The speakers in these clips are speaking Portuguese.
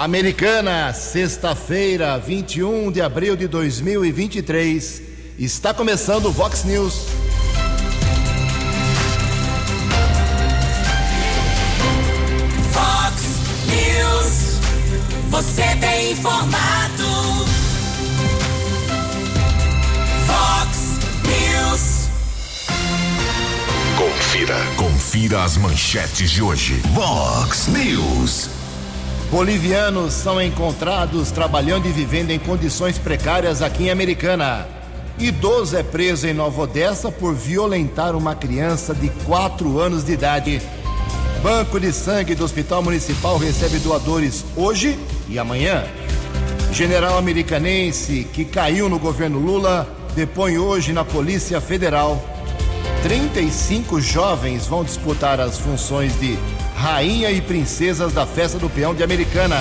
Americana, sexta-feira, 21 de abril de 2023. Está começando o Vox News. Vox News. Você tem informado. Vox News. Confira. Confira as manchetes de hoje. Vox News. Bolivianos são encontrados trabalhando e vivendo em condições precárias aqui em Americana. Idoso é preso em Nova Odessa por violentar uma criança de 4 anos de idade. Banco de sangue do Hospital Municipal recebe doadores hoje e amanhã. General americanense que caiu no governo Lula depõe hoje na Polícia Federal. 35 jovens vão disputar as funções de rainha e princesas da festa do peão de Americana.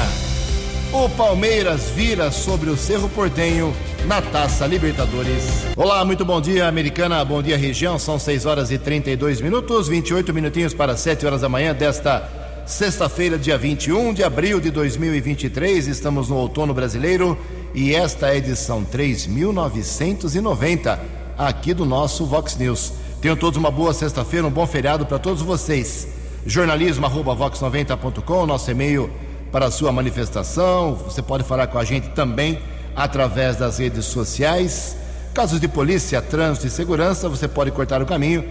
O Palmeiras vira sobre o Cerro Portenho na Taça Libertadores. Olá, muito bom dia, Americana. Bom dia, região. São 6 horas e 32 minutos, 28 minutinhos para 7 horas da manhã desta sexta-feira, dia 21 de abril de 2023. Estamos no outono brasileiro e esta é a edição 3990 aqui do nosso Vox News. Tenham todos uma boa sexta-feira, um bom feriado para todos vocês. Jornalismo@vox90.com, nosso e-mail para a sua manifestação. Você pode falar com a gente também através das redes sociais. Casos de polícia, trânsito e segurança, você pode cortar o caminho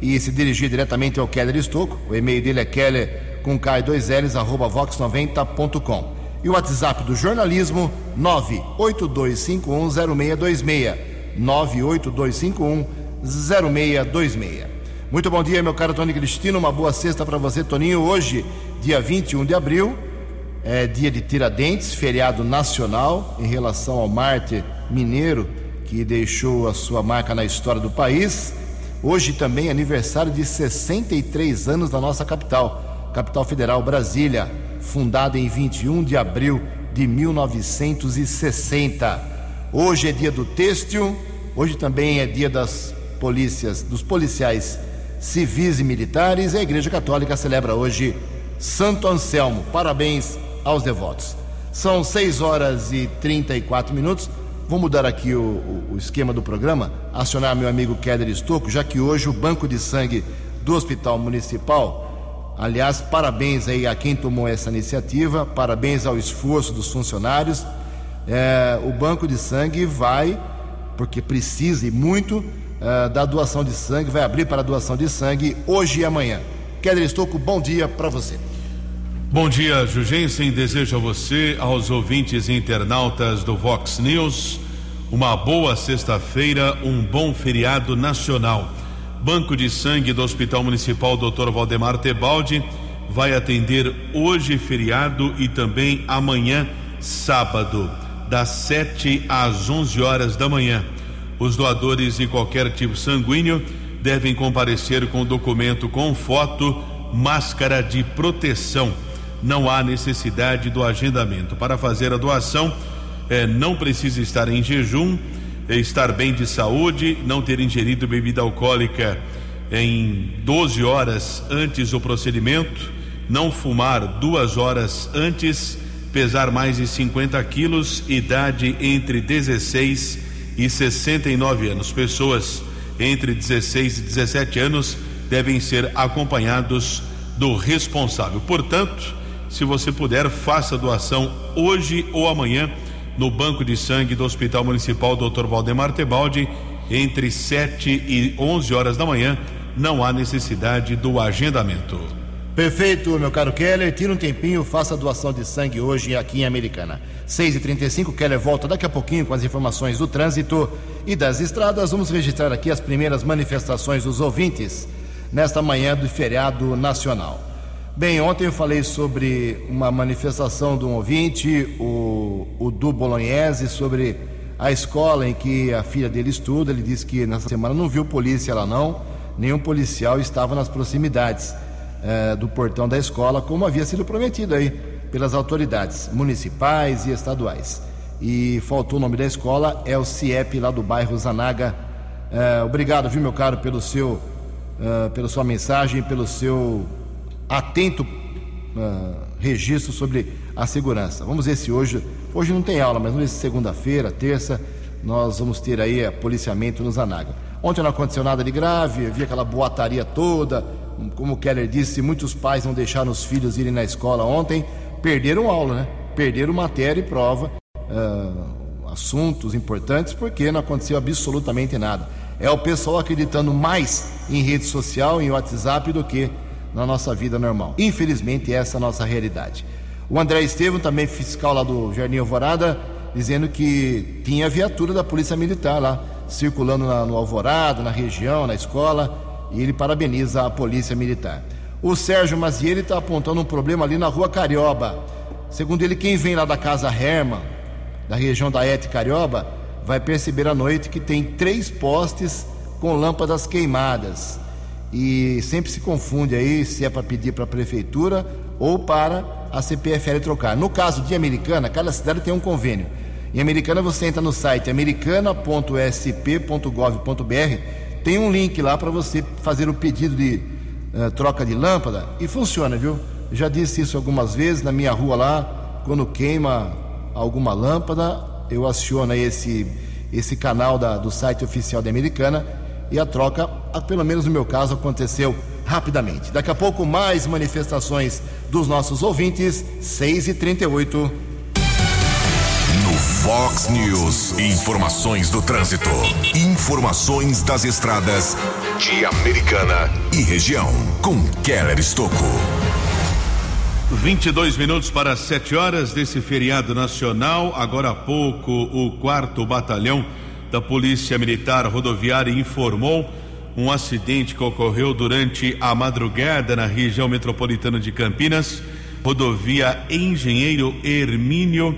e se dirigir diretamente ao Keller Estocco. O e-mail dele é keller com K2Ls, arroba vox90.com. E o WhatsApp do jornalismo 982510626. 982510626. Muito bom dia, meu caro Tony Cristino. Uma boa sexta para você, Toninho. Hoje, dia 21 de abril, é dia de Tiradentes, feriado nacional em relação ao Marte Mineiro, que deixou a sua marca na história do país. Hoje também é aniversário de 63 anos da nossa capital, capital federal Brasília, fundada em 21 de abril de 1960. Hoje é dia do têxtil, hoje também é dia das polícias, dos policiais civis e militares. E a Igreja Católica celebra hoje Santo Anselmo. Parabéns aos devotos. São 6 horas e 34 minutos. Vou mudar aqui o, o, o esquema do programa, acionar meu amigo Keller Estocco, já que hoje o banco de sangue do Hospital Municipal, aliás, parabéns aí a quem tomou essa iniciativa, parabéns ao esforço dos funcionários. É, o banco de sangue vai, porque precisa e muito, é, da doação de sangue, vai abrir para a doação de sangue hoje e amanhã. Keller Estocco, bom dia para você. Bom dia, Jugensen. Desejo a você, aos ouvintes e internautas do Vox News, uma boa sexta-feira, um bom feriado nacional. Banco de Sangue do Hospital Municipal Dr. Valdemar Tebaldi vai atender hoje, feriado, e também amanhã, sábado, das 7 às 11 horas da manhã. Os doadores de qualquer tipo sanguíneo devem comparecer com documento com foto, máscara de proteção não há necessidade do agendamento. Para fazer a doação, é, não precisa estar em jejum, é, estar bem de saúde, não ter ingerido bebida alcoólica em 12 horas antes do procedimento, não fumar duas horas antes, pesar mais de 50 quilos, idade entre 16 e 69 anos. Pessoas entre 16 e 17 anos devem ser acompanhados do responsável. Portanto, se você puder, faça doação hoje ou amanhã no Banco de Sangue do Hospital Municipal Dr. Valdemar Tebaldi, entre 7 e 11 horas da manhã. Não há necessidade do agendamento. Perfeito, meu caro Keller. Tira um tempinho, faça a doação de sangue hoje aqui em Americana. 6h35, Keller volta daqui a pouquinho com as informações do trânsito e das estradas. Vamos registrar aqui as primeiras manifestações dos ouvintes nesta manhã do feriado nacional. Bem, ontem eu falei sobre uma manifestação de um ouvinte, o, o Du Bolognese, sobre a escola em que a filha dele estuda. Ele disse que nessa semana não viu polícia lá não, nenhum policial estava nas proximidades eh, do portão da escola, como havia sido prometido aí pelas autoridades municipais e estaduais. E faltou o nome da escola, é o CIEP lá do bairro Zanaga. Eh, obrigado, viu, meu caro, pelo seu, uh, pela sua mensagem, pelo seu atento registro sobre a segurança. Vamos ver se hoje, hoje não tem aula, mas vamos ver se segunda-feira, terça, nós vamos ter aí policiamento nos Anaga. Ontem não aconteceu nada de grave, havia aquela boataria toda, como Keller disse, muitos pais não deixaram os filhos irem na escola ontem, perderam aula, né? Perderam matéria e prova, uh, assuntos importantes, porque não aconteceu absolutamente nada. É o pessoal acreditando mais em rede social, em WhatsApp, do que na nossa vida normal. Infelizmente, essa é a nossa realidade. O André Estevam, também fiscal lá do Jardim Alvorada, dizendo que tinha viatura da Polícia Militar lá, circulando na, no Alvorada, na região, na escola, e ele parabeniza a Polícia Militar. O Sérgio Mazieri está apontando um problema ali na rua Carioba. Segundo ele, quem vem lá da casa Herman, da região da Et Carioba, vai perceber à noite que tem três postes com lâmpadas queimadas. E sempre se confunde aí se é para pedir para a prefeitura ou para a CPFL trocar. No caso de Americana, cada cidade tem um convênio. Em Americana você entra no site americana.sp.gov.br, tem um link lá para você fazer o pedido de uh, troca de lâmpada e funciona, viu? Já disse isso algumas vezes na minha rua lá, quando queima alguma lâmpada, eu aciono esse esse canal da, do site oficial da Americana e a troca, pelo menos no meu caso, aconteceu rapidamente. Daqui a pouco, mais manifestações dos nossos ouvintes, 6 38 No Fox News, informações do trânsito. Informações das estradas de Americana e região. Com Keller Estocco. 22 minutos para 7 horas desse feriado nacional. Agora há pouco, o quarto batalhão da Polícia Militar Rodoviária informou um acidente que ocorreu durante a madrugada na região metropolitana de Campinas, rodovia Engenheiro Hermínio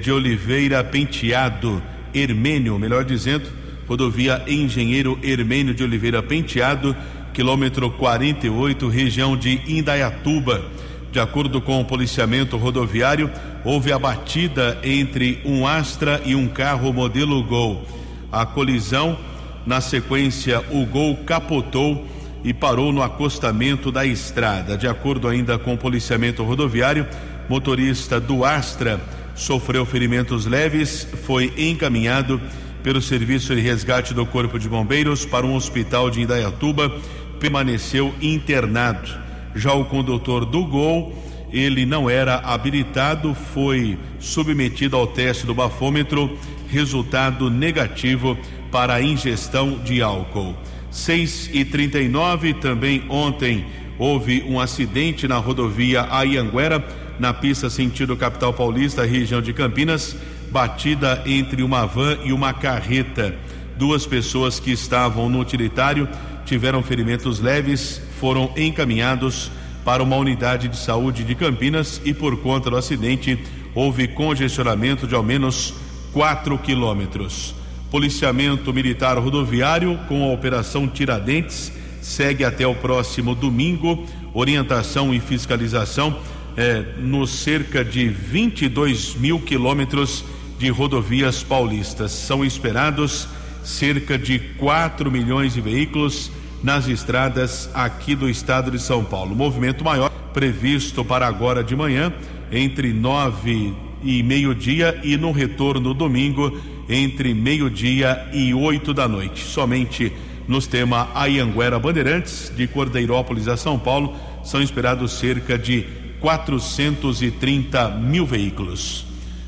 de Oliveira Penteado, Hermênio, melhor dizendo, rodovia Engenheiro Hermênio de Oliveira Penteado, quilômetro 48, região de Indaiatuba. De acordo com o policiamento rodoviário, houve a batida entre um Astra e um carro modelo Gol. A colisão na sequência, o Gol capotou e parou no acostamento da estrada. De acordo ainda com o policiamento rodoviário, motorista do Astra sofreu ferimentos leves, foi encaminhado pelo Serviço de Resgate do Corpo de Bombeiros para um hospital de Indaiatuba, permaneceu internado. Já o condutor do Gol, ele não era habilitado, foi submetido ao teste do bafômetro, resultado negativo para a ingestão de álcool. 6 e 39 também ontem houve um acidente na rodovia Ayanguera, na pista sentido capital paulista, região de Campinas, batida entre uma van e uma carreta. Duas pessoas que estavam no utilitário tiveram ferimentos leves, foram encaminhados para uma unidade de saúde de Campinas e por conta do acidente houve congestionamento de ao menos 4 quilômetros. Policiamento Militar Rodoviário com a Operação Tiradentes segue até o próximo domingo. Orientação e fiscalização eh, nos cerca de 22 mil quilômetros de rodovias paulistas. São esperados cerca de 4 milhões de veículos nas estradas aqui do estado de São Paulo. Movimento maior previsto para agora de manhã, entre nove e meio-dia, e no retorno domingo, entre meio-dia e oito da noite. Somente nos tema Ayanguera Bandeirantes, de Cordeirópolis a São Paulo, são esperados cerca de 430 mil veículos.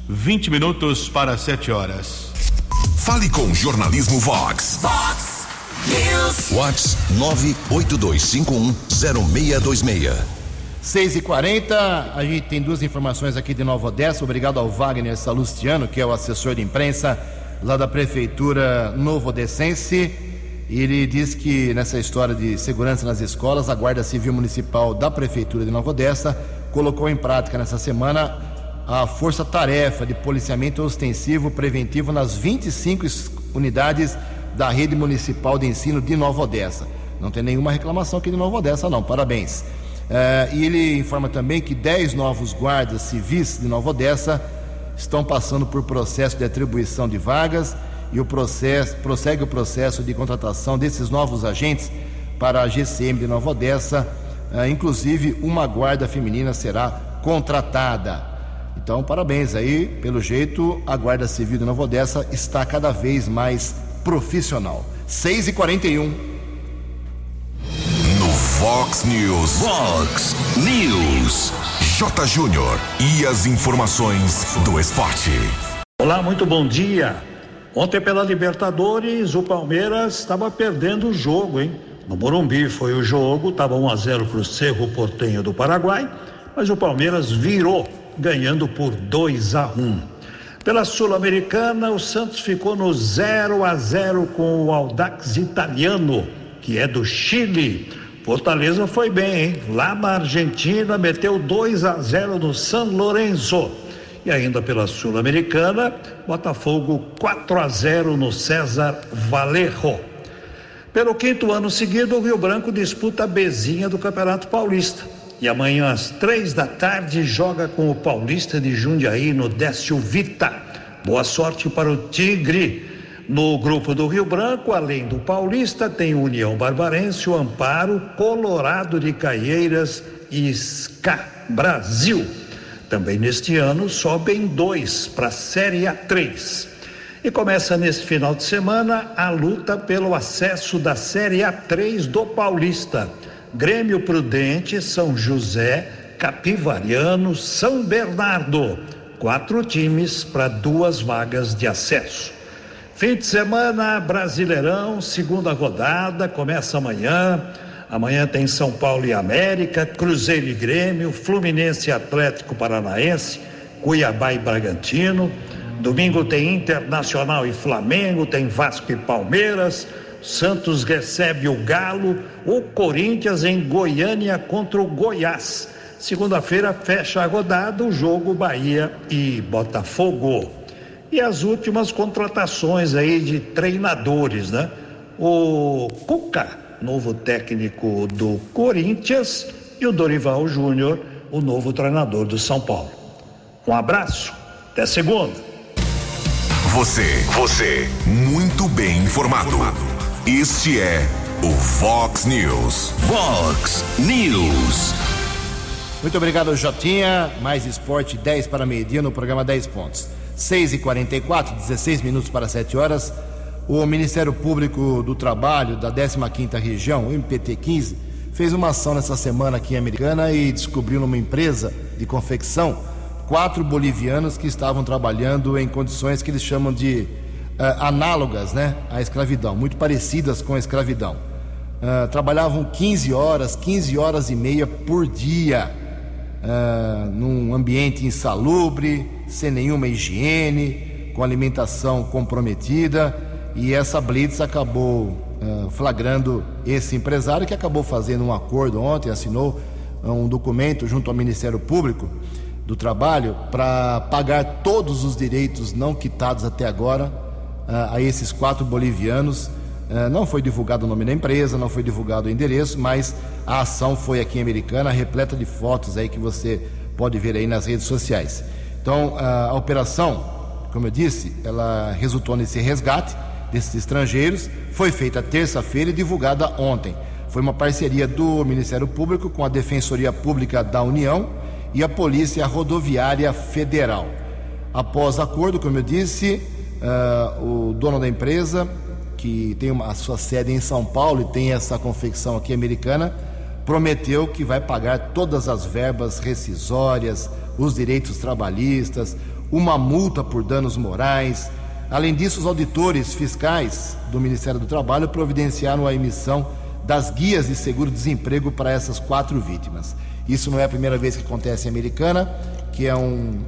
20 minutos para 7 horas. Fale com Jornalismo Vox. Fox News. Vox 982510626. 6 e 40 a gente tem duas informações aqui de Nova Odessa. Obrigado ao Wagner Salustiano, que é o assessor de imprensa lá da Prefeitura Novo Odessense. Ele diz que nessa história de segurança nas escolas, a Guarda Civil Municipal da Prefeitura de Nova Odessa colocou em prática nessa semana a força-tarefa de policiamento ostensivo preventivo nas 25 es- unidades da rede municipal de ensino de Nova Odessa. Não tem nenhuma reclamação aqui de Nova Odessa, não. Parabéns. Eh, e ele informa também que 10 novos guardas civis de Nova Odessa estão passando por processo de atribuição de vagas e o processo prossegue o processo de contratação desses novos agentes para a GCM de Nova Odessa. Eh, inclusive, uma guarda feminina será contratada. Então, parabéns aí. Pelo jeito, a Guarda Civil de Nova Odessa está cada vez mais profissional. 6 e 41 No Fox News. Fox News. J. Júnior. E as informações do esporte. Olá, muito bom dia. Ontem pela Libertadores, o Palmeiras estava perdendo o jogo, hein? No Morumbi foi o jogo, estava 1 a 0 para o Cerro Portenho do Paraguai, mas o Palmeiras virou, ganhando por 2 a 1. Pela Sul-Americana, o Santos ficou no 0 a 0 com o Audax Italiano, que é do Chile. Fortaleza foi bem, hein? Lá na Argentina meteu 2 a 0 no San Lorenzo. E ainda pela Sul-Americana, Botafogo 4 a 0 no César Valerro. Pelo quinto ano seguido, o Rio Branco disputa a bezinha do Campeonato Paulista. E amanhã, às três da tarde, joga com o Paulista de Jundiaí no Décio Vita. Boa sorte para o Tigre. No grupo do Rio Branco, além do Paulista, tem União Barbarense, o Amparo, Colorado de Caieiras e SCA Brasil. Também neste ano sobem dois para a Série A3. E começa nesse final de semana a luta pelo acesso da Série A3 do Paulista. Grêmio Prudente, São José, Capivariano, São Bernardo. Quatro times para duas vagas de acesso. Fim de semana, Brasileirão, segunda rodada, começa amanhã. Amanhã tem São Paulo e América, Cruzeiro e Grêmio, Fluminense e Atlético Paranaense, Cuiabá e Bragantino. Domingo tem Internacional e Flamengo, tem Vasco e Palmeiras. Santos recebe o Galo, o Corinthians em Goiânia contra o Goiás. Segunda-feira fecha a rodada o jogo Bahia e Botafogo. E as últimas contratações aí de treinadores, né? O Cuca, novo técnico do Corinthians, e o Dorival Júnior, o novo treinador do São Paulo. Um abraço, até segunda. Você, você, muito bem informado. Este é o Fox News. Fox News. Muito obrigado, Jotinha. Mais esporte, 10 para meio-dia no programa 10 pontos. 6 e 44 16 minutos para 7 horas. O Ministério Público do Trabalho da 15ª Região, o MPT-15, fez uma ação nessa semana aqui em Americana e descobriu numa empresa de confecção quatro bolivianos que estavam trabalhando em condições que eles chamam de uh, análogas né, à escravidão, muito parecidas com a escravidão. Uh, trabalhavam 15 horas, 15 horas e meia por dia, uh, num ambiente insalubre, sem nenhuma higiene, com alimentação comprometida, e essa blitz acabou flagrando esse empresário que acabou fazendo um acordo ontem, assinou um documento junto ao Ministério Público do Trabalho para pagar todos os direitos não quitados até agora uh, a esses quatro bolivianos. Uh, não foi divulgado o nome da empresa, não foi divulgado o endereço, mas a ação foi aqui em Americana, repleta de fotos aí que você pode ver aí nas redes sociais. Então, uh, a operação, como eu disse, ela resultou nesse resgate desses estrangeiros, foi feita terça-feira e divulgada ontem. Foi uma parceria do Ministério Público com a Defensoria Pública da União e a Polícia Rodoviária Federal. Após acordo, como eu disse, uh, o dono da empresa, que tem uma, a sua sede em São Paulo e tem essa confecção aqui americana, prometeu que vai pagar todas as verbas rescisórias, os direitos trabalhistas, uma multa por danos morais. Além disso, os auditores fiscais do Ministério do Trabalho providenciaram a emissão das guias de seguro-desemprego para essas quatro vítimas. Isso não é a primeira vez que acontece em Americana, que é um,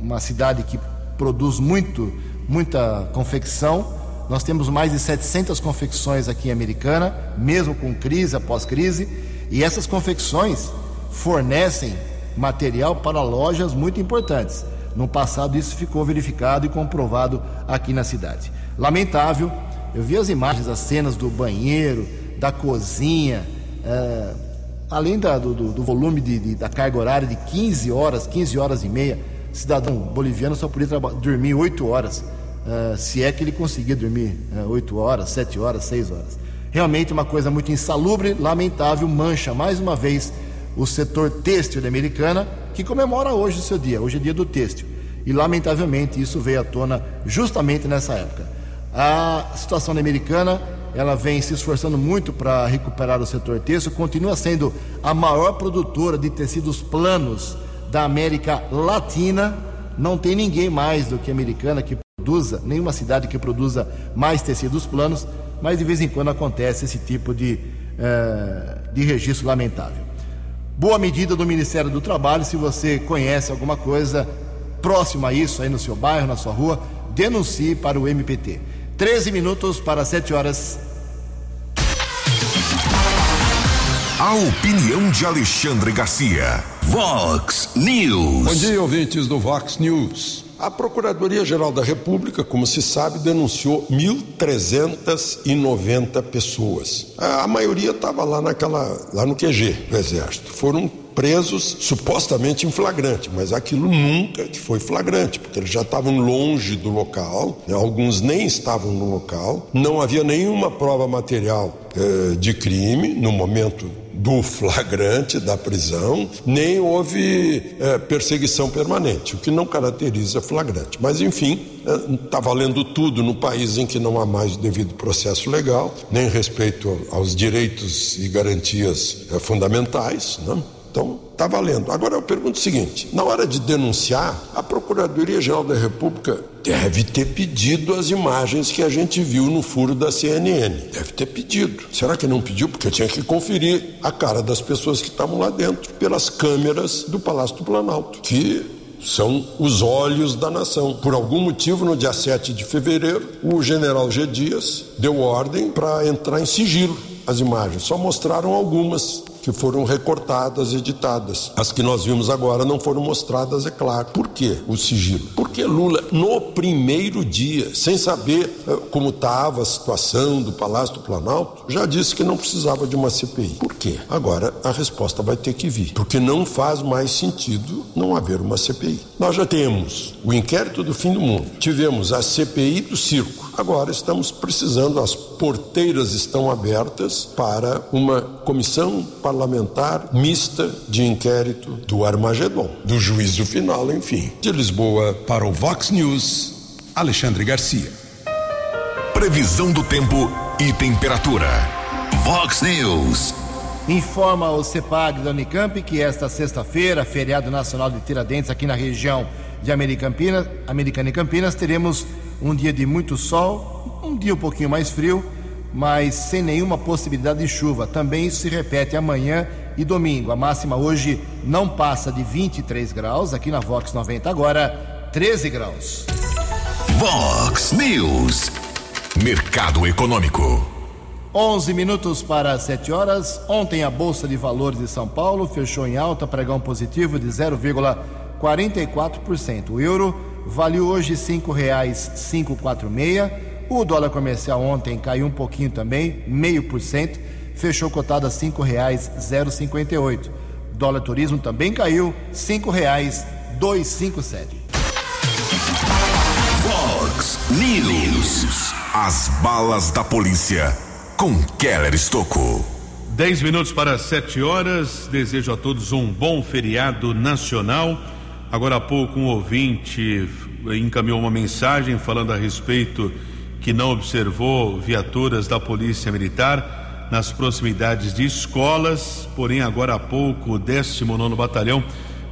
uma cidade que produz muito, muita confecção. Nós temos mais de 700 confecções aqui em Americana, mesmo com crise após crise, e essas confecções fornecem material para lojas muito importantes. No passado, isso ficou verificado e comprovado aqui na cidade. Lamentável, eu vi as imagens, as cenas do banheiro, da cozinha, é, além da, do, do, volume de, de, da carga horária de 15 horas, 15 horas e meia, cidadão boliviano só podia dormir 8 horas, uh, se é que ele conseguia dormir uh, 8 horas, 7 horas, 6 horas. Realmente uma coisa muito insalubre, lamentável, mancha mais uma vez o setor têxtil da Americana, que comemora hoje o seu dia, hoje é dia do têxtil. E lamentavelmente isso veio à tona justamente nessa época. A situação americana, ela vem se esforçando muito para recuperar o setor têxtil, continua sendo a maior produtora de tecidos planos da América Latina. Não tem ninguém mais do que a americana que produza, nenhuma cidade que produza mais tecidos planos, mas de vez em quando acontece esse tipo de, eh, de registro lamentável. Boa medida do Ministério do Trabalho, se você conhece alguma coisa próxima a isso aí no seu bairro, na sua rua, denuncie para o MPT. 13 minutos para 7 horas. A opinião de Alexandre Garcia. Vox News. Bom dia, ouvintes do Vox News. A Procuradoria-Geral da República, como se sabe, denunciou 1.390 pessoas. A maioria estava lá naquela, lá no QG do Exército. Foram presos supostamente em flagrante, mas aquilo nunca foi flagrante, porque eles já estavam longe do local, né? alguns nem estavam no local, não havia nenhuma prova material eh, de crime no momento do flagrante da prisão, nem houve é, perseguição permanente, o que não caracteriza flagrante. Mas, enfim, está é, valendo tudo no país em que não há mais devido processo legal, nem respeito aos direitos e garantias é, fundamentais. Né? Então, está valendo. Agora eu pergunto o seguinte: na hora de denunciar, a Procuradoria-Geral da República deve ter pedido as imagens que a gente viu no furo da CNN. Deve ter pedido. Será que não pediu? Porque tinha que conferir a cara das pessoas que estavam lá dentro pelas câmeras do Palácio do Planalto, que são os olhos da nação. Por algum motivo, no dia 7 de fevereiro, o general G. Dias deu ordem para entrar em sigilo as imagens. Só mostraram algumas que foram recortadas, editadas. As que nós vimos agora não foram mostradas, é claro. Por quê o sigilo? Porque Lula, no primeiro dia, sem saber eh, como estava a situação do Palácio do Planalto, já disse que não precisava de uma CPI. Por quê? Agora a resposta vai ter que vir. Porque não faz mais sentido não haver uma CPI. Nós já temos o inquérito do fim do mundo, tivemos a CPI do circo. Agora estamos precisando, as porteiras estão abertas para uma comissão parlamentar mista de inquérito do Armagedon, do juízo final, enfim. De Lisboa para o Vox News, Alexandre Garcia. Previsão do tempo e temperatura. Vox News. Informa o CEPAG da Unicamp que esta sexta-feira, feriado nacional de Tiradentes aqui na região de Americana, Americana e Campinas, teremos um dia de muito sol, um dia um pouquinho mais frio, mas sem nenhuma possibilidade de chuva. Também isso se repete amanhã e domingo. A máxima hoje não passa de 23 graus, aqui na Vox 90 agora 13 graus. Vox News. Mercado Econômico. 11 minutos para 7 horas. Ontem a Bolsa de Valores de São Paulo fechou em alta, pregão positivo de 0,44%. O euro vale hoje R$ 5,546. O dólar comercial ontem caiu um pouquinho também, meio por cento, fechou cotado a R$ 5,058. Dólar turismo também caiu, R$ 5,257. Fox News. As balas da polícia com Keller Estocco. 10 minutos para 7 horas. Desejo a todos um bom feriado nacional. Agora há pouco, um ouvinte encaminhou uma mensagem falando a respeito que não observou viaturas da Polícia Militar nas proximidades de escolas, porém, agora há pouco, o 19 Batalhão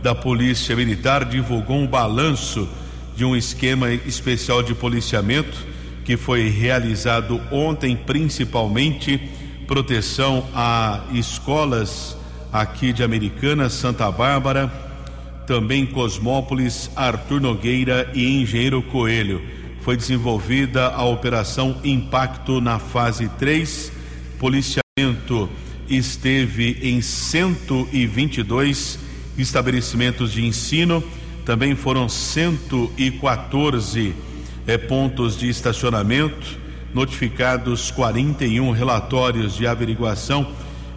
da Polícia Militar divulgou um balanço de um esquema especial de policiamento que foi realizado ontem, principalmente proteção a escolas aqui de Americana, Santa Bárbara também Cosmópolis, Arthur Nogueira e Engenheiro Coelho. Foi desenvolvida a Operação Impacto na fase 3. Policiamento esteve em 122 estabelecimentos de ensino. Também foram 114 eh, pontos de estacionamento, notificados 41 relatórios de averiguação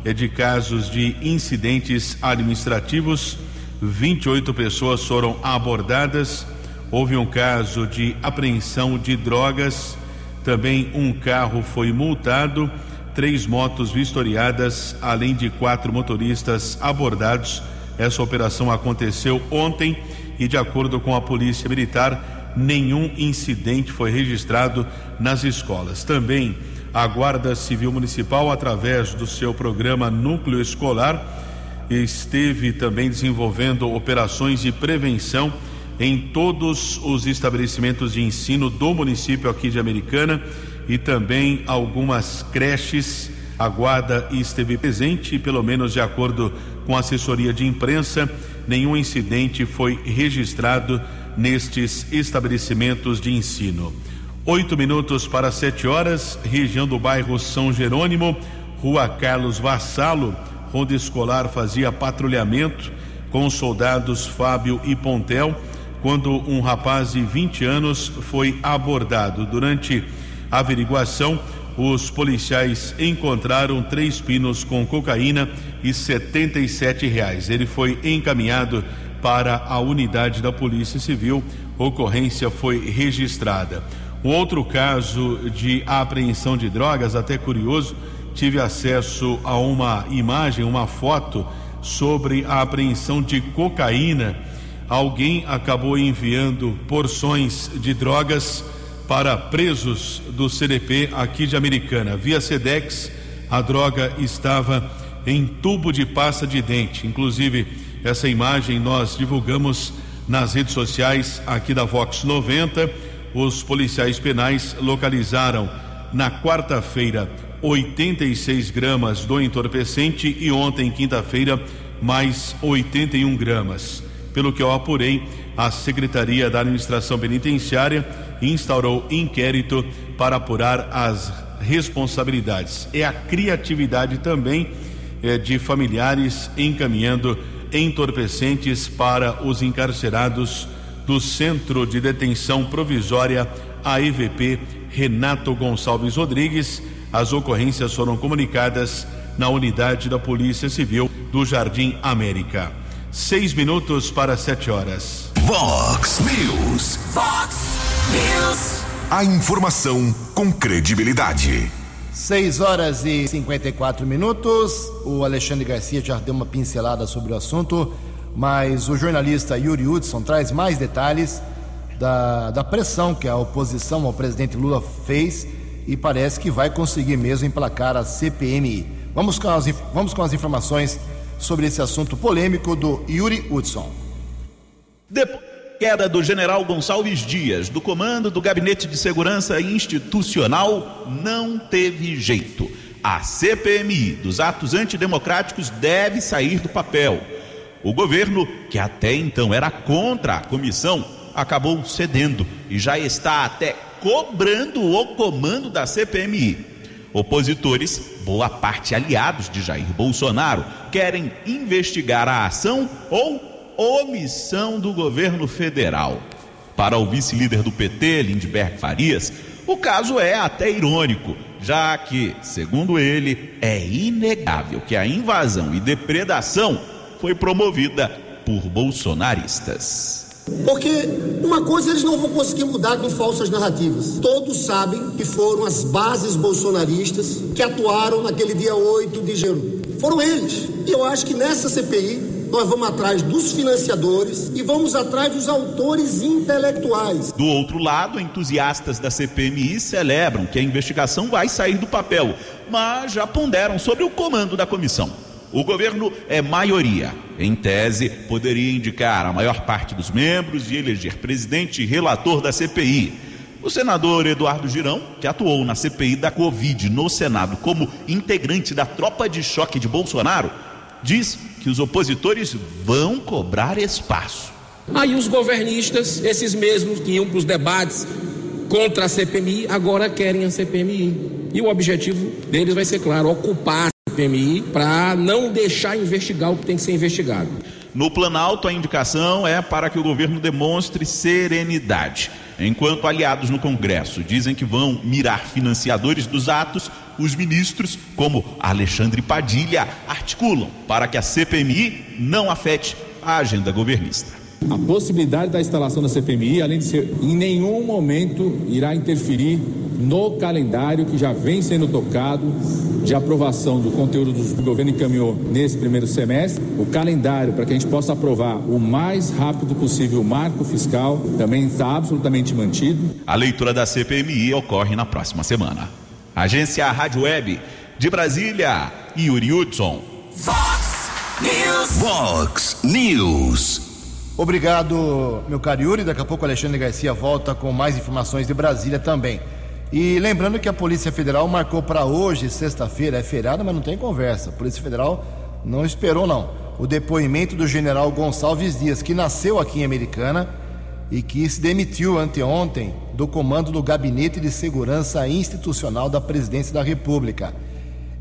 eh, de casos de incidentes administrativos 28 pessoas foram abordadas. Houve um caso de apreensão de drogas. Também um carro foi multado. Três motos vistoriadas, além de quatro motoristas abordados Essa operação aconteceu ontem e, de acordo com a Polícia Militar, nenhum incidente foi registrado nas escolas. Também a Guarda Civil Municipal, através do seu programa Núcleo Escolar, esteve também desenvolvendo operações de prevenção em todos os estabelecimentos de ensino do município aqui de Americana e também algumas creches. A guarda esteve presente pelo menos de acordo com a assessoria de imprensa, nenhum incidente foi registrado nestes estabelecimentos de ensino. Oito minutos para sete horas, região do bairro São Jerônimo, Rua Carlos Vassalo, onde escolar fazia patrulhamento com os soldados Fábio e Pontel, quando um rapaz de 20 anos foi abordado. Durante a averiguação, os policiais encontraram três pinos com cocaína e 77 reais. Ele foi encaminhado para a unidade da Polícia Civil. Ocorrência foi registrada. Um outro caso de apreensão de drogas, até curioso, tive acesso a uma imagem, uma foto sobre a apreensão de cocaína. Alguém acabou enviando porções de drogas para presos do CDP aqui de Americana. Via Sedex, a droga estava em tubo de pasta de dente. Inclusive, essa imagem nós divulgamos nas redes sociais aqui da Vox 90. Os policiais penais localizaram na quarta-feira 86 gramas do entorpecente e ontem, quinta-feira, mais 81 gramas. Pelo que eu apurei, a Secretaria da Administração Penitenciária instaurou inquérito para apurar as responsabilidades. É a criatividade também é, de familiares encaminhando entorpecentes para os encarcerados do Centro de Detenção Provisória AEVP Renato Gonçalves Rodrigues. As ocorrências foram comunicadas na unidade da Polícia Civil do Jardim América. Seis minutos para sete horas. Vox News. Fox News. A informação com credibilidade. 6 horas e 54 minutos. O Alexandre Garcia já deu uma pincelada sobre o assunto, mas o jornalista Yuri Hudson traz mais detalhes da, da pressão que a oposição ao presidente Lula fez e parece que vai conseguir mesmo emplacar a CPMI. Vamos com as, vamos com as informações sobre esse assunto polêmico do Yuri Hudson. Depois da queda do general Gonçalves Dias do comando do Gabinete de Segurança Institucional, não teve jeito. A CPMI dos atos antidemocráticos deve sair do papel. O governo, que até então era contra a comissão, acabou cedendo e já está até cobrando o comando da CPMI. Opositores, boa parte aliados de Jair Bolsonaro, querem investigar a ação ou omissão do governo federal. Para o vice-líder do PT, Lindbergh Farias, o caso é até irônico, já que, segundo ele, é inegável que a invasão e depredação foi promovida por bolsonaristas. Porque uma coisa eles não vão conseguir mudar com falsas narrativas. Todos sabem que foram as bases bolsonaristas que atuaram naquele dia 8 de janeiro. Foram eles. E eu acho que nessa CPI nós vamos atrás dos financiadores e vamos atrás dos autores intelectuais. Do outro lado, entusiastas da CPMI celebram que a investigação vai sair do papel, mas já ponderam sobre o comando da comissão. O governo é maioria. Em tese, poderia indicar a maior parte dos membros e eleger presidente e relator da CPI. O senador Eduardo Girão, que atuou na CPI da Covid no Senado como integrante da tropa de choque de Bolsonaro, diz que os opositores vão cobrar espaço. Aí os governistas, esses mesmos que iam para os debates contra a CPMI, agora querem a CPMI. E o objetivo deles vai ser claro: ocupar CPMI para não deixar investigar o que tem que ser investigado. No Planalto, a indicação é para que o governo demonstre serenidade. Enquanto aliados no Congresso dizem que vão mirar financiadores dos atos, os ministros, como Alexandre Padilha, articulam para que a CPMI não afete a agenda governista. A possibilidade da instalação da CPMI, além de ser, em nenhum momento irá interferir no calendário que já vem sendo tocado de aprovação do conteúdo do governo encaminhou nesse primeiro semestre. O calendário para que a gente possa aprovar o mais rápido possível o marco fiscal também está absolutamente mantido. A leitura da CPMI ocorre na próxima semana. Agência Rádio Web de Brasília, Yuri Hudson. Fox News. Vox News. Obrigado, meu caro Yuri. Daqui a pouco o Alexandre Garcia volta com mais informações de Brasília também. E lembrando que a Polícia Federal marcou para hoje, sexta-feira, é feriado, mas não tem conversa. A Polícia Federal não esperou, não. O depoimento do general Gonçalves Dias, que nasceu aqui em Americana e que se demitiu anteontem do comando do Gabinete de Segurança Institucional da Presidência da República.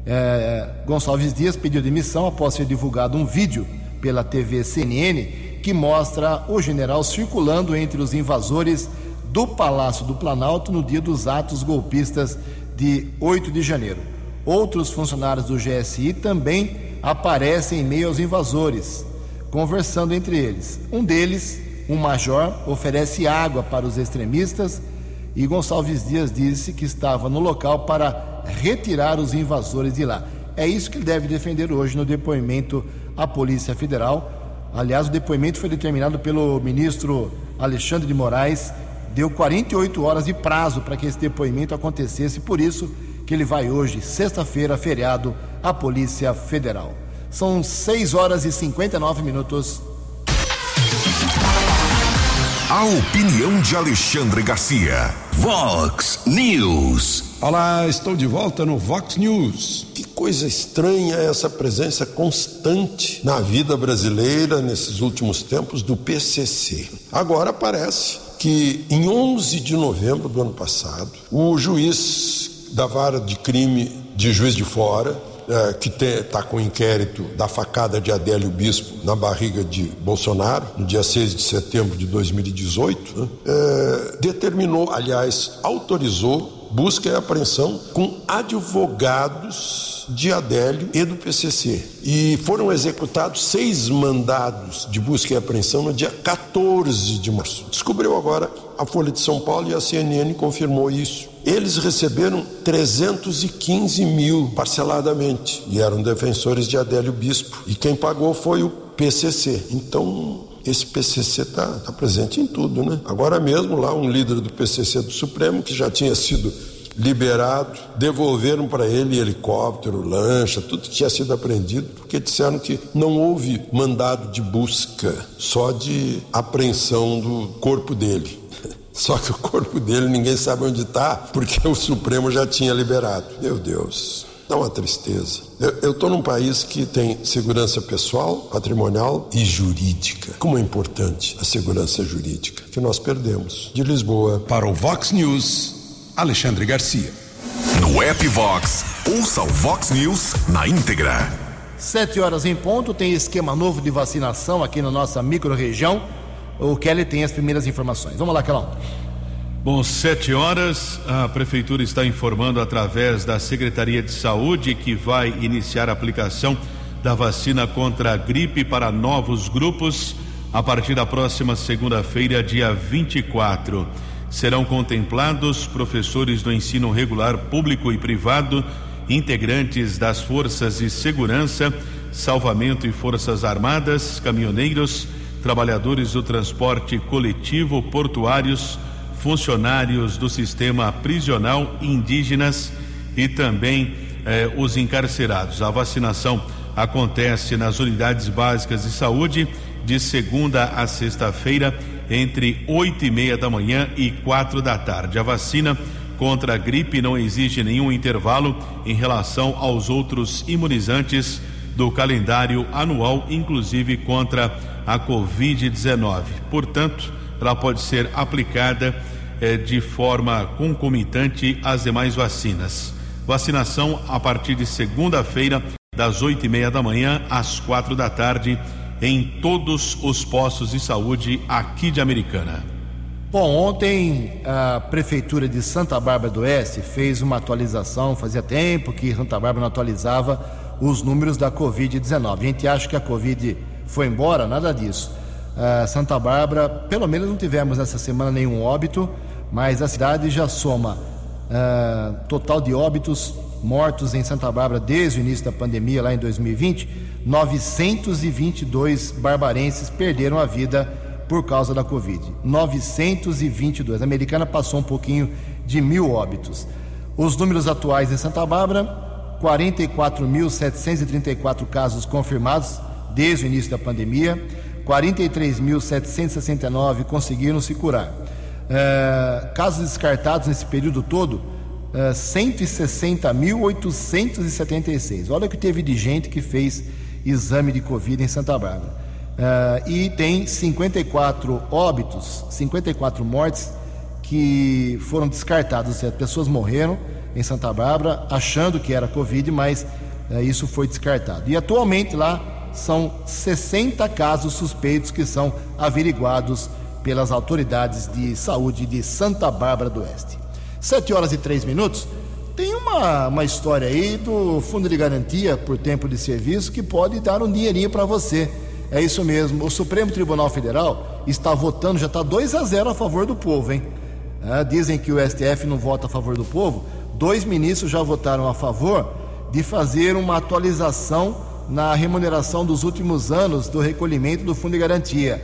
É, Gonçalves Dias pediu demissão após ser divulgado um vídeo pela TV CNN que mostra o general circulando entre os invasores do Palácio do Planalto no dia dos atos golpistas de 8 de janeiro. Outros funcionários do GSI também aparecem em meio aos invasores, conversando entre eles. Um deles, um major, oferece água para os extremistas e Gonçalves Dias disse que estava no local para retirar os invasores de lá. É isso que ele deve defender hoje no depoimento à Polícia Federal. Aliás, o depoimento foi determinado pelo ministro Alexandre de Moraes. Deu 48 horas de prazo para que esse depoimento acontecesse, por isso que ele vai hoje, sexta-feira, feriado, à Polícia Federal. São 6 horas e 59 minutos. A opinião de Alexandre Garcia. Vox News. Olá, estou de volta no Vox News. Que coisa estranha essa presença constante na vida brasileira nesses últimos tempos do PCC. Agora parece que em 11 de novembro do ano passado, o juiz da vara de crime de Juiz de Fora é, que está com o inquérito da facada de Adélio Bispo na barriga de Bolsonaro, no dia 6 de setembro de 2018, né, é, determinou, aliás, autorizou busca e apreensão com advogados de Adélio e do PCC. E foram executados seis mandados de busca e apreensão no dia 14 de março. Descobriu agora a Folha de São Paulo e a CNN confirmou isso. Eles receberam 315 mil parceladamente e eram defensores de Adélio Bispo. E quem pagou foi o PCC. Então, esse PCC está tá presente em tudo, né? Agora mesmo, lá, um líder do PCC do Supremo, que já tinha sido liberado, devolveram para ele helicóptero, lancha, tudo que tinha sido apreendido, porque disseram que não houve mandado de busca, só de apreensão do corpo dele. Só que o corpo dele ninguém sabe onde está, porque o Supremo já tinha liberado. Meu Deus, dá uma tristeza. Eu estou num país que tem segurança pessoal, patrimonial e jurídica. Como é importante a segurança jurídica, que nós perdemos. De Lisboa. Para o Vox News, Alexandre Garcia. No app Vox, ouça o Vox News na íntegra. Sete horas em ponto, tem esquema novo de vacinação aqui na nossa microrregião. O Kelly tem as primeiras informações. Vamos lá, Kelão. Bom, sete horas, a Prefeitura está informando através da Secretaria de Saúde que vai iniciar a aplicação da vacina contra a gripe para novos grupos a partir da próxima segunda-feira, dia 24. Serão contemplados professores do ensino regular público e privado, integrantes das forças de segurança, salvamento e forças armadas, caminhoneiros, trabalhadores do transporte coletivo, portuários, funcionários do sistema prisional, indígenas e também eh, os encarcerados. A vacinação acontece nas unidades básicas de saúde de segunda a sexta-feira, entre oito e meia da manhã e quatro da tarde. A vacina contra a gripe não exige nenhum intervalo em relação aos outros imunizantes do calendário anual, inclusive contra a Covid-19. Portanto, ela pode ser aplicada eh, de forma concomitante às demais vacinas. Vacinação a partir de segunda-feira, das oito e meia da manhã às quatro da tarde, em todos os postos de saúde aqui de Americana. Bom, ontem a Prefeitura de Santa Bárbara do Oeste fez uma atualização, fazia tempo que Santa Bárbara não atualizava os números da Covid-19. A gente acha que a Covid foi embora, nada disso. Uh, Santa Bárbara, pelo menos não tivemos essa semana nenhum óbito, mas a cidade já soma Uh, total de óbitos mortos em Santa Bárbara desde o início da pandemia, lá em 2020, 922 barbarenses perderam a vida por causa da Covid. 922. A americana passou um pouquinho de mil óbitos. Os números atuais em Santa Bárbara: 44.734 casos confirmados desde o início da pandemia, 43.769 conseguiram se curar. Uh, casos descartados nesse período todo, uh, 160.876. Olha o que teve de gente que fez exame de Covid em Santa Bárbara. Uh, e tem 54 óbitos, 54 mortes que foram descartadas, ou seja, pessoas morreram em Santa Bárbara achando que era Covid, mas isso foi descartado. E atualmente lá são 60 casos suspeitos que são averiguados pelas autoridades de saúde de Santa Bárbara do Oeste. 7 horas e 3 minutos. Tem uma, uma história aí do Fundo de Garantia por Tempo de Serviço que pode dar um dinheirinho para você. É isso mesmo. O Supremo Tribunal Federal está votando, já está 2 a 0 a favor do povo, hein? É, dizem que o STF não vota a favor do povo. Dois ministros já votaram a favor de fazer uma atualização na remuneração dos últimos anos do recolhimento do Fundo de Garantia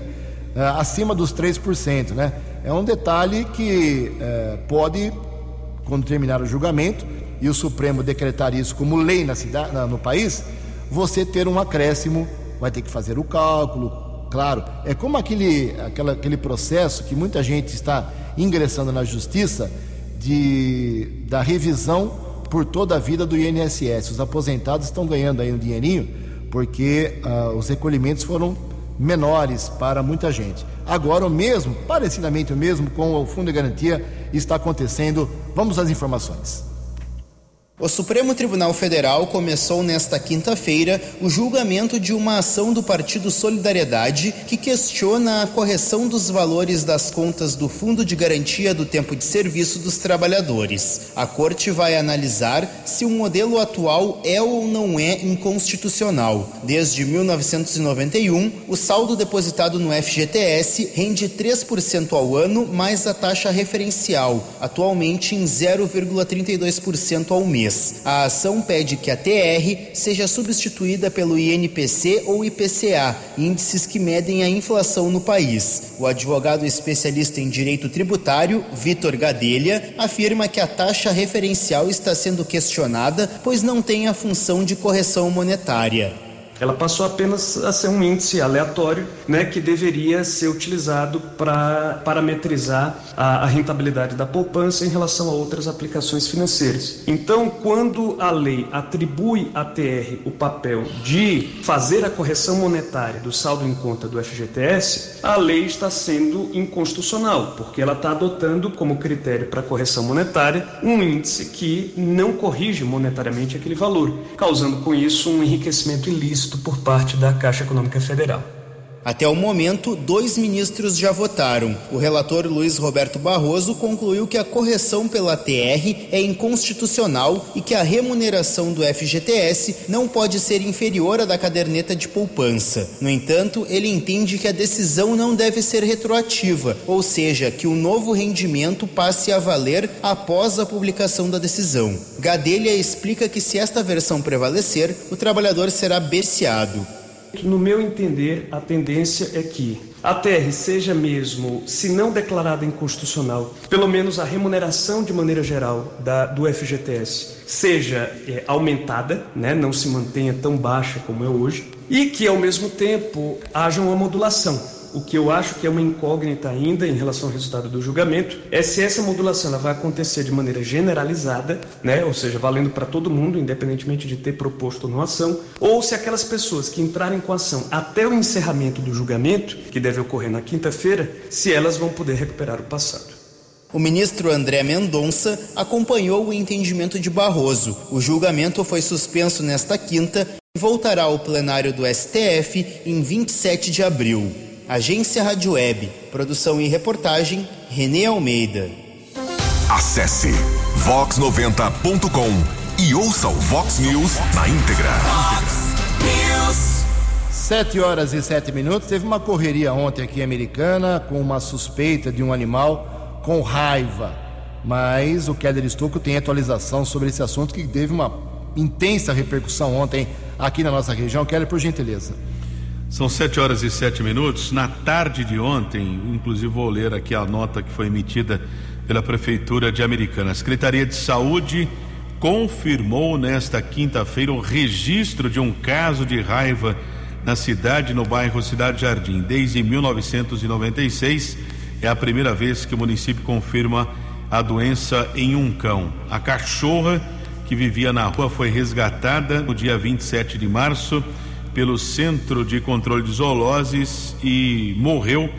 é, acima dos 3%. Né? É um detalhe que é, pode, quando terminar o julgamento e o Supremo decretar isso como lei na cidade, no país, você ter um acréscimo, vai ter que fazer o cálculo, claro. É como aquele, aquela, aquele processo que muita gente está ingressando na justiça de, da revisão por toda a vida do INSS. Os aposentados estão ganhando aí um dinheirinho porque uh, os recolhimentos foram menores para muita gente. Agora, o mesmo, parecidamente o mesmo com o Fundo de Garantia, está acontecendo. Vamos às informações. O Supremo Tribunal Federal começou nesta quinta-feira o julgamento de uma ação do Partido Solidariedade que questiona a correção dos valores das contas do Fundo de Garantia do Tempo de Serviço dos Trabalhadores. A Corte vai analisar se o modelo atual é ou não é inconstitucional. Desde 1991, o saldo depositado no FGTS rende 3% ao ano mais a taxa referencial, atualmente em 0,32% ao mês. A ação pede que a TR seja substituída pelo INPC ou IPCA, índices que medem a inflação no país. O advogado especialista em direito tributário, Vitor Gadelha, afirma que a taxa referencial está sendo questionada, pois não tem a função de correção monetária ela passou apenas a ser um índice aleatório, né, que deveria ser utilizado para parametrizar a, a, rentabilidade da poupança em relação a outras aplicações financeiras. Então, quando a lei atribui à TR o papel de fazer a correção monetária do saldo em conta do FGTS, a lei está sendo inconstitucional, porque ela está adotando como critério para correção monetária um índice que não corrige monetariamente aquele valor, causando com isso um enriquecimento ilícito por parte da Caixa Econômica Federal. Até o momento, dois ministros já votaram. O relator Luiz Roberto Barroso concluiu que a correção pela TR é inconstitucional e que a remuneração do FGTS não pode ser inferior à da caderneta de poupança. No entanto, ele entende que a decisão não deve ser retroativa, ou seja, que o novo rendimento passe a valer após a publicação da decisão. Gadelha explica que se esta versão prevalecer, o trabalhador será berceado. No meu entender, a tendência é que a TR seja mesmo, se não declarada inconstitucional, pelo menos a remuneração de maneira geral da, do FGTS seja é, aumentada, né, não se mantenha tão baixa como é hoje, e que ao mesmo tempo haja uma modulação o que eu acho que é uma incógnita ainda em relação ao resultado do julgamento é se essa modulação ela vai acontecer de maneira generalizada, né? ou seja, valendo para todo mundo, independentemente de ter proposto ou não ação, ou se aquelas pessoas que entrarem com ação até o encerramento do julgamento, que deve ocorrer na quinta-feira, se elas vão poder recuperar o passado. O ministro André Mendonça acompanhou o entendimento de Barroso. O julgamento foi suspenso nesta quinta e voltará ao plenário do STF em 27 de abril. Agência Rádio Web, produção e reportagem, Renê Almeida. Acesse vox90.com e ouça o Vox News na íntegra. News. Sete horas e sete minutos. Teve uma correria ontem aqui em Americana com uma suspeita de um animal com raiva. mas o Keller Estocco tem atualização sobre esse assunto que teve uma intensa repercussão ontem aqui na nossa região. Keller, por gentileza. São sete horas e sete minutos. Na tarde de ontem, inclusive vou ler aqui a nota que foi emitida pela Prefeitura de Americana. A Secretaria de Saúde confirmou nesta quinta-feira o registro de um caso de raiva na cidade, no bairro Cidade Jardim. Desde 1996, é a primeira vez que o município confirma a doença em um cão. A cachorra que vivia na rua foi resgatada no dia 27 de março pelo Centro de Controle de Zoonoses e morreu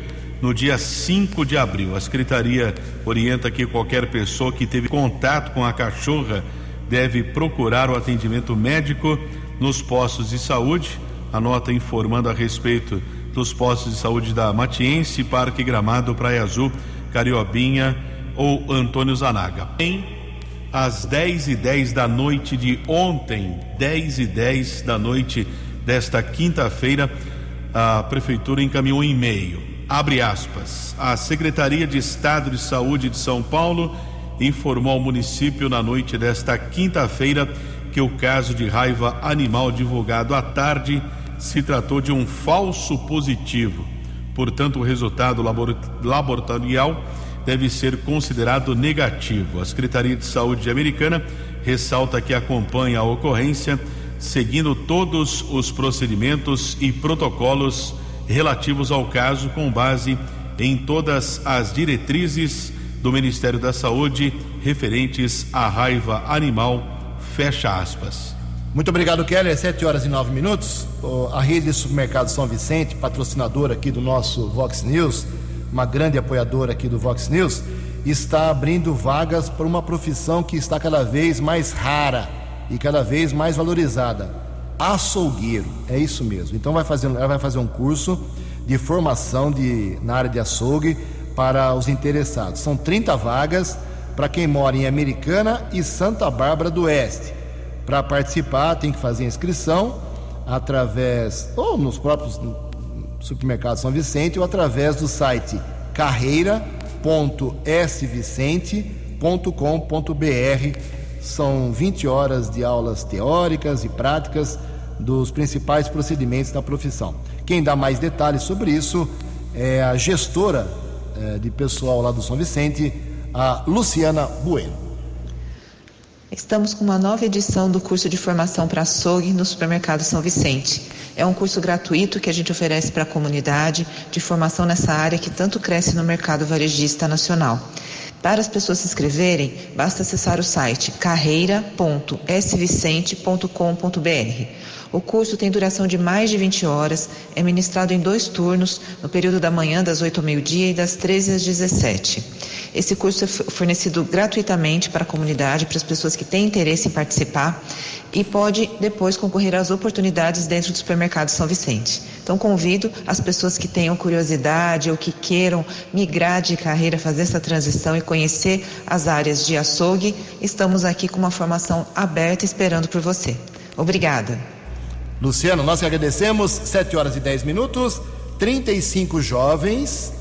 no dia 5 de abril. A secretaria orienta que qualquer pessoa que teve contato com a cachorra deve procurar o atendimento médico nos postos de saúde. A nota informando a respeito dos postos de saúde da Matiense, Parque Gramado, Praia Azul, Cariobinha ou Antônio Zanaga. Em às 10 e 10 da noite de ontem, 10 e 10 da noite desta quinta-feira, a Prefeitura encaminhou um e-mail. Abre aspas. A Secretaria de Estado de Saúde de São Paulo informou ao município na noite desta quinta-feira que o caso de raiva animal divulgado à tarde se tratou de um falso positivo. Portanto, o resultado laboratorial deve ser considerado negativo. A Secretaria de Saúde Americana ressalta que acompanha a ocorrência seguindo todos os procedimentos e protocolos relativos ao caso com base em todas as diretrizes do Ministério da Saúde referentes à raiva animal. Fecha aspas. Muito obrigado, Keller. Sete horas e nove minutos. A rede de supermercado São Vicente, patrocinadora aqui do nosso Vox News, uma grande apoiadora aqui do Vox News, está abrindo vagas para uma profissão que está cada vez mais rara e cada vez mais valorizada. Açougueiro, é isso mesmo. Então vai fazer, ela vai fazer um curso de formação de, na área de açougue para os interessados. São 30 vagas para quem mora em Americana e Santa Bárbara do Oeste. Para participar, tem que fazer inscrição através, ou nos próprios supermercados São Vicente, ou através do site carreira.svicente.com.br. São 20 horas de aulas teóricas e práticas dos principais procedimentos da profissão. Quem dá mais detalhes sobre isso é a gestora eh, de pessoal lá do São Vicente, a Luciana Bueno. Estamos com uma nova edição do curso de formação para açougue no supermercado São Vicente. É um curso gratuito que a gente oferece para a comunidade de formação nessa área que tanto cresce no mercado varejista nacional. Para as pessoas se inscreverem, basta acessar o site carreira.svicente.com.br. O curso tem duração de mais de 20 horas, é ministrado em dois turnos, no período da manhã, das 8 ao meio-dia e das 13 às 17. Esse curso é fornecido gratuitamente para a comunidade, para as pessoas que têm interesse em participar e pode depois concorrer às oportunidades dentro do supermercado São Vicente. Então convido as pessoas que tenham curiosidade ou que queiram migrar de carreira, fazer essa transição e conhecer as áreas de açougue, estamos aqui com uma formação aberta esperando por você. Obrigada. Luciano, nós que agradecemos. 7 horas e 10 minutos. 35 jovens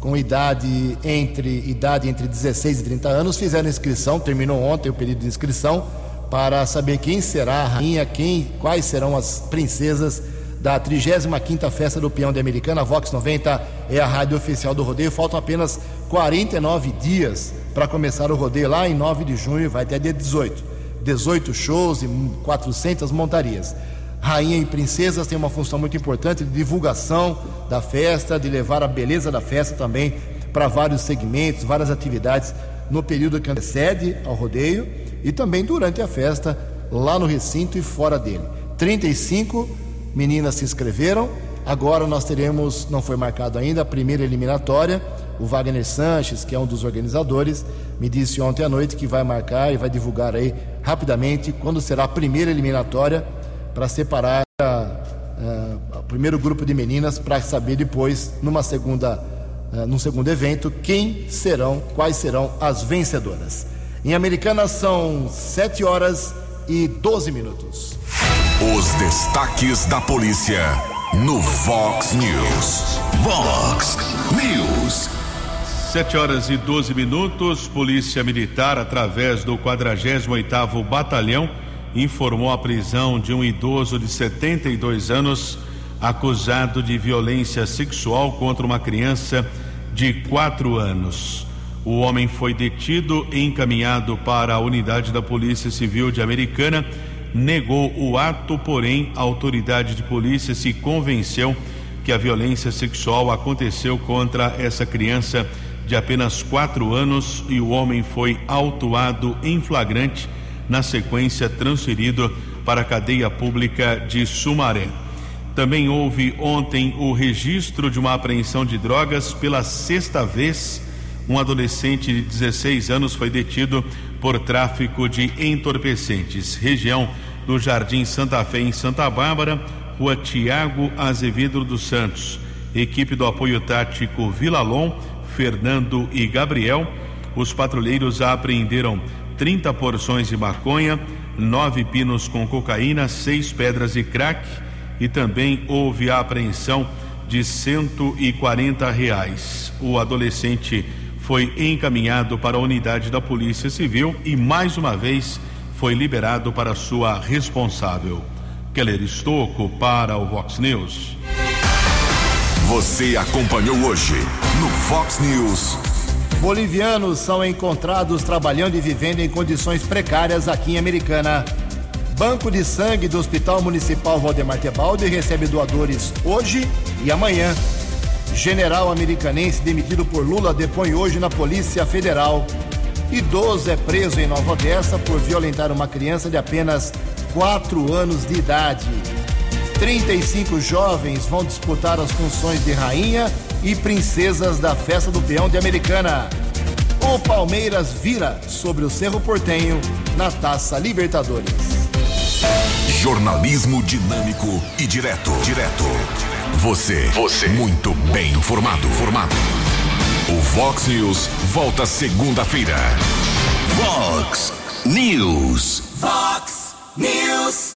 com idade entre idade entre 16 e 30 anos fizeram inscrição, terminou ontem o período de inscrição para saber quem será a rainha, quem, quais serão as princesas da 35ª Festa do Peão de Americana. Vox 90 é a rádio oficial do rodeio. Faltam apenas 49 dias para começar o rodeio lá em 9 de junho, vai até dia 18. 18 shows e 400 montarias. Rainha e princesas têm uma função muito importante de divulgação da festa, de levar a beleza da festa também para vários segmentos, várias atividades no período que antecede ao rodeio e também durante a festa, lá no recinto e fora dele. 35 meninas se inscreveram. Agora nós teremos, não foi marcado ainda, a primeira eliminatória. O Wagner Sanches, que é um dos organizadores, me disse ontem à noite que vai marcar e vai divulgar aí rapidamente quando será a primeira eliminatória para separar uh, o primeiro grupo de meninas para saber depois, numa segunda, uh, num segundo evento, quem serão, quais serão as vencedoras. Em Americana são 7 horas e 12 minutos. Os destaques da polícia no Vox News. Vox News. Sete horas e 12 minutos, Polícia Militar, através do 48º Batalhão, informou a prisão de um idoso de 72 anos acusado de violência sexual contra uma criança de quatro anos. O homem foi detido e encaminhado para a unidade da Polícia Civil de Americana, negou o ato, porém a autoridade de polícia se convenceu que a violência sexual aconteceu contra essa criança de apenas quatro anos e o homem foi autuado em flagrante, na sequência transferido para a cadeia pública de Sumaré. Também houve ontem o registro de uma apreensão de drogas pela sexta vez. Um adolescente de 16 anos foi detido por tráfico de entorpecentes. Região do Jardim Santa Fé, em Santa Bárbara, rua Tiago Azevedo dos Santos. Equipe do apoio tático Vilalon, Fernando e Gabriel. Os patrulheiros apreenderam 30 porções de maconha, nove pinos com cocaína, seis pedras de crack e também houve a apreensão de 140 reais. O adolescente foi encaminhado para a unidade da Polícia Civil e mais uma vez foi liberado para sua responsável. Keller Estocco para o Vox News. Você acompanhou hoje no Fox News. Bolivianos são encontrados trabalhando e vivendo em condições precárias aqui em Americana. Banco de Sangue do Hospital Municipal Valdemar Tebaldi recebe doadores hoje e amanhã. General americanense demitido por Lula depõe hoje na Polícia Federal. Idoso é preso em Nova Odessa por violentar uma criança de apenas 4 anos de idade. 35 jovens vão disputar as funções de rainha e princesas da Festa do Peão de Americana. O Palmeiras vira sobre o Cerro Portenho na Taça Libertadores. Jornalismo dinâmico e direto. Direto. Você. Você. Muito bem informado. Formado. O Vox News volta segunda-feira. Vox News. Vox News.